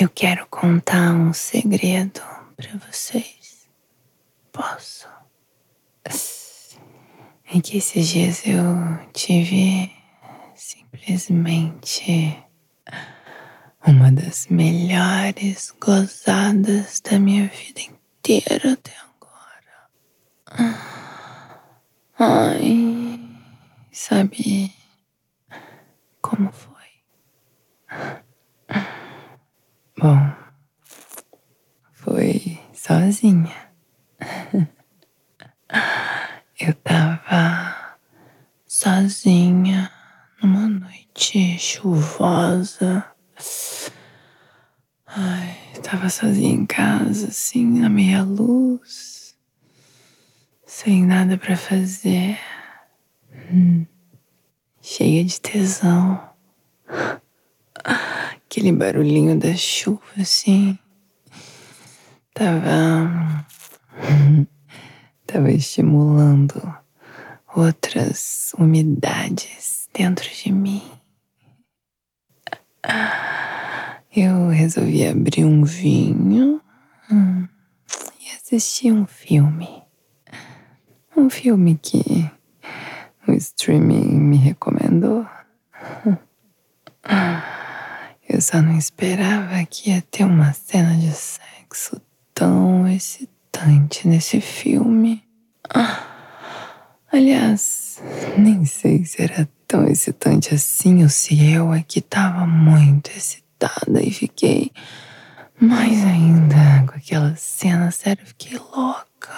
Eu quero contar um segredo para vocês. Posso? É que esses dias eu tive simplesmente uma das melhores gozadas da minha vida inteira até agora. Ai, sabe como foi? Bom, foi sozinha. Eu tava sozinha numa noite chuvosa. Ai, tava sozinha em casa, assim, na meia luz, sem nada para fazer, hum, cheia de tesão. Aquele barulhinho da chuva, assim, tava. tava estimulando outras umidades dentro de mim. Eu resolvi abrir um vinho hum, e assistir um filme. Um filme que o streaming me recomendou. Eu só não esperava que ia ter uma cena de sexo tão excitante nesse filme. Aliás, nem sei se era tão excitante assim ou se eu é que tava muito excitada e fiquei mais ainda com aquela cena, sério, fiquei louca.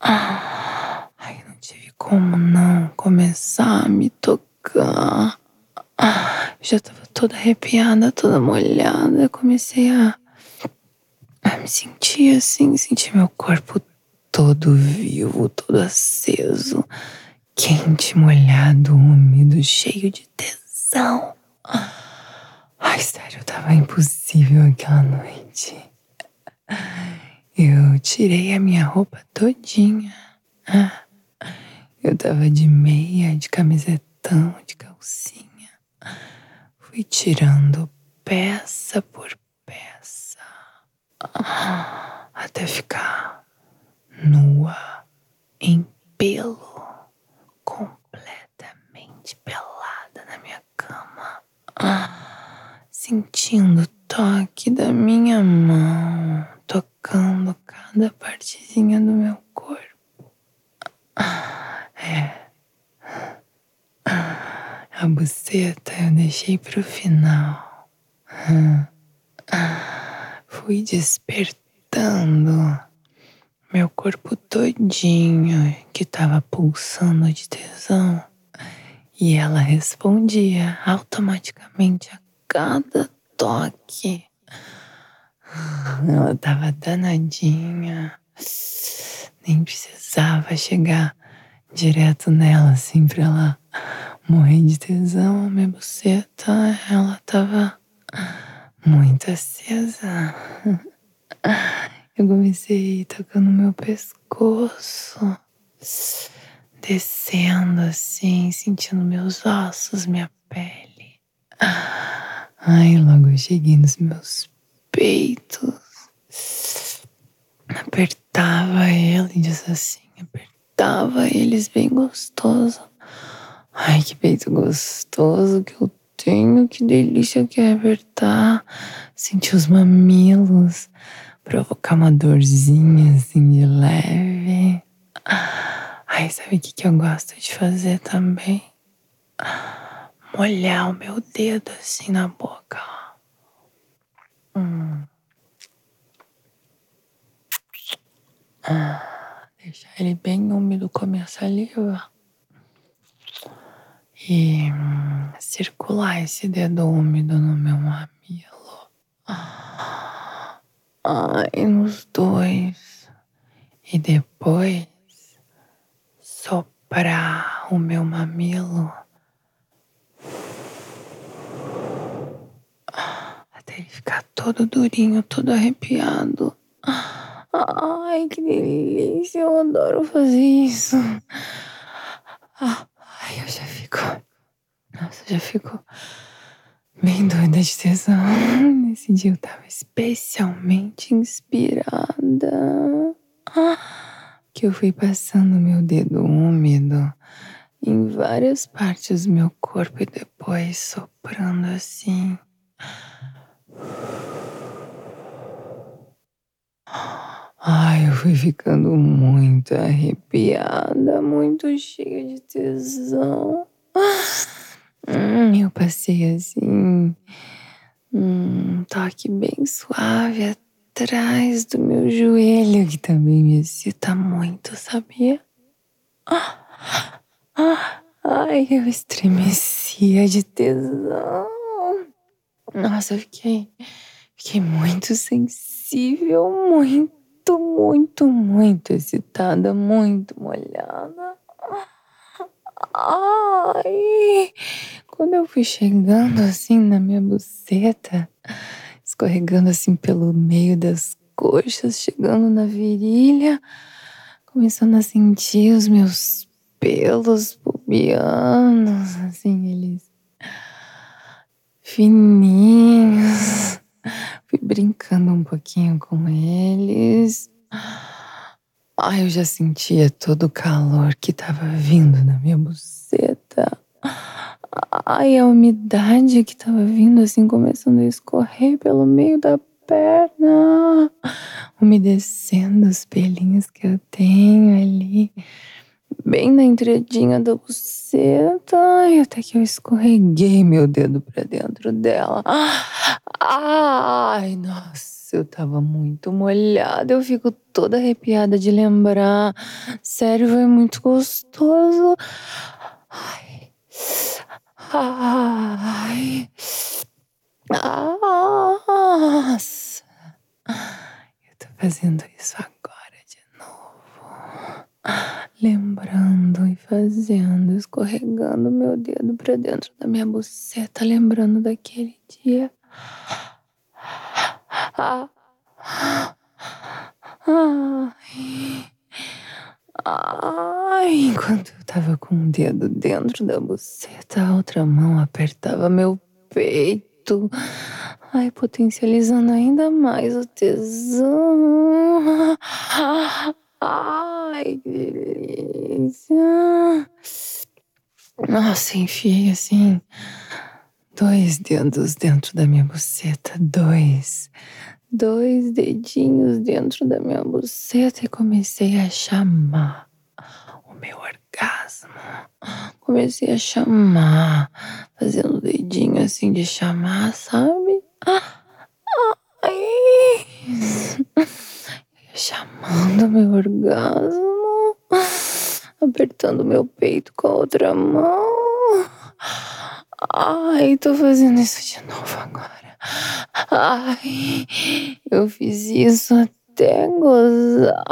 Ai, não tive como não começar a me tocar. Eu já tava toda arrepiada, toda molhada. Comecei a, a me sentir assim, sentir meu corpo todo vivo, todo aceso, quente, molhado, úmido, cheio de tesão. Ai, sério, tava impossível aquela noite. Eu tirei a minha roupa todinha. Eu tava de meia, de camisetão, de calcinha. Fui tirando peça por peça até ficar nua, em pelo, completamente pelada na minha cama, sentindo o toque da minha mão, tocando cada partezinha do meu corpo. É. A buceta eu deixei pro final. Fui despertando meu corpo todinho que tava pulsando de tesão. E ela respondia automaticamente a cada toque. Ela tava danadinha. Nem precisava chegar direto nela, assim, pra ela morrer de tesão. Minha buceta, ela tava muito acesa. Eu comecei tocando meu pescoço, descendo assim, sentindo meus ossos, minha pele. Ai, logo eu cheguei nos meus peitos, apertava eles assim, apertava eles bem gostoso. Ai, que peito gostoso que eu tenho, que delícia que é apertar, sentir os mamilos provocar uma dorzinha assim de leve. Ai, sabe o que, que eu gosto de fazer também? Molhar o meu dedo assim na boca. Hum. Ah, deixar ele bem úmido com a minha saliva. E hum, circular esse dedo úmido no meu mamilo. Ai, nos dois. E depois soprar o meu mamilo até ele ficar todo durinho, todo arrepiado. Ai, que delícia, eu adoro fazer isso. Ai, eu já fico. Nossa, eu já fico bem doida de tesão. Nesse dia eu tava especialmente inspirada. Que eu fui passando meu dedo úmido em várias partes do meu corpo e depois soprando assim. Ai, eu fui ficando muito arrepiada, muito cheia de tesão. Hum, eu passei assim, um toque bem suave atrás do meu joelho, que também me excita muito, sabia? Ai, eu estremecia de tesão. Nossa, eu fiquei, fiquei muito sensível, muito, muito, muito excitada, muito molhada. Ai, quando eu fui chegando assim na minha buceta, escorregando assim pelo meio das coxas, chegando na virilha, começando a sentir os meus pelos pubianos, assim, eles fininhos. Fui brincando um pouquinho com eles. Ai, eu já sentia todo o calor que tava vindo na minha buceta. Ai, a umidade que tava vindo assim, começando a escorrer pelo meio da perna, umedecendo os pelinhos que eu tenho ali bem na entradinha da buceta, e até que eu escorreguei meu dedo pra dentro dela. Ai, nossa, eu tava muito molhada, eu fico toda arrepiada de lembrar. Sério, foi muito gostoso. Ai. Ai. Nossa. Eu tô fazendo isso agora de novo lembrando e fazendo, escorregando meu dedo para dentro da minha buceta, lembrando daquele dia. Ai. Ai, enquanto eu tava com um dedo dentro da buceta, a outra mão apertava meu peito. Ai, potencializando ainda mais o tesão. Ai, que delícia. Nossa, enfiei assim dois dedos dentro da minha buceta, dois. Dois dedinhos dentro da minha buceta e comecei a chamar o meu orgasmo. Comecei a chamar, fazendo o dedinho assim de chamar, sabe? Ai chamando meu orgasmo, apertando meu peito com a outra mão. Ai, tô fazendo isso de novo agora. Ai, eu fiz isso até gozar.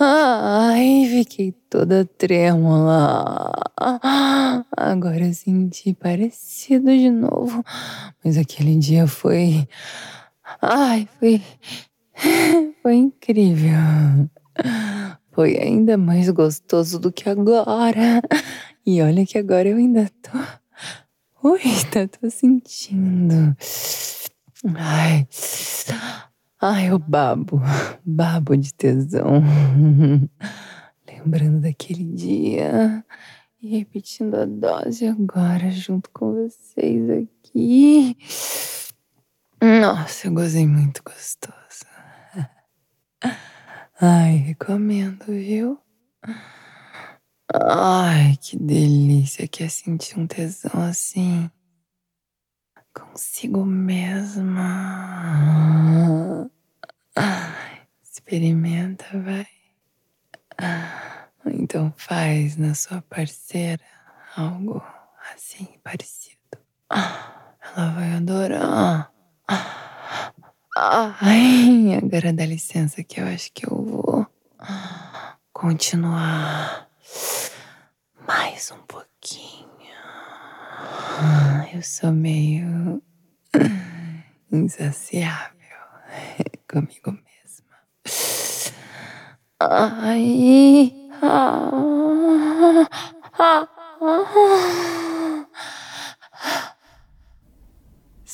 Ai, fiquei toda trêmula. Agora eu senti parecido de novo. Mas aquele dia foi. Ai, foi. Foi incrível. Foi ainda mais gostoso do que agora. E olha que agora eu ainda tô. Ui, tá, tô sentindo. Ai. Ai, eu babo, babo de tesão. Lembrando daquele dia e repetindo a dose agora junto com vocês aqui. Nossa, eu gozei muito gostoso. Ai, recomendo, viu? Ai, que delícia que é sentir um tesão assim. consigo mesma. Experimenta, vai. Então faz na sua parceira algo assim parecido. Ela vai adorar. Ai, agora dá licença que eu acho que eu vou continuar mais um pouquinho. Eu sou meio insaciável comigo mesma. Ai. Ah, ah, ah.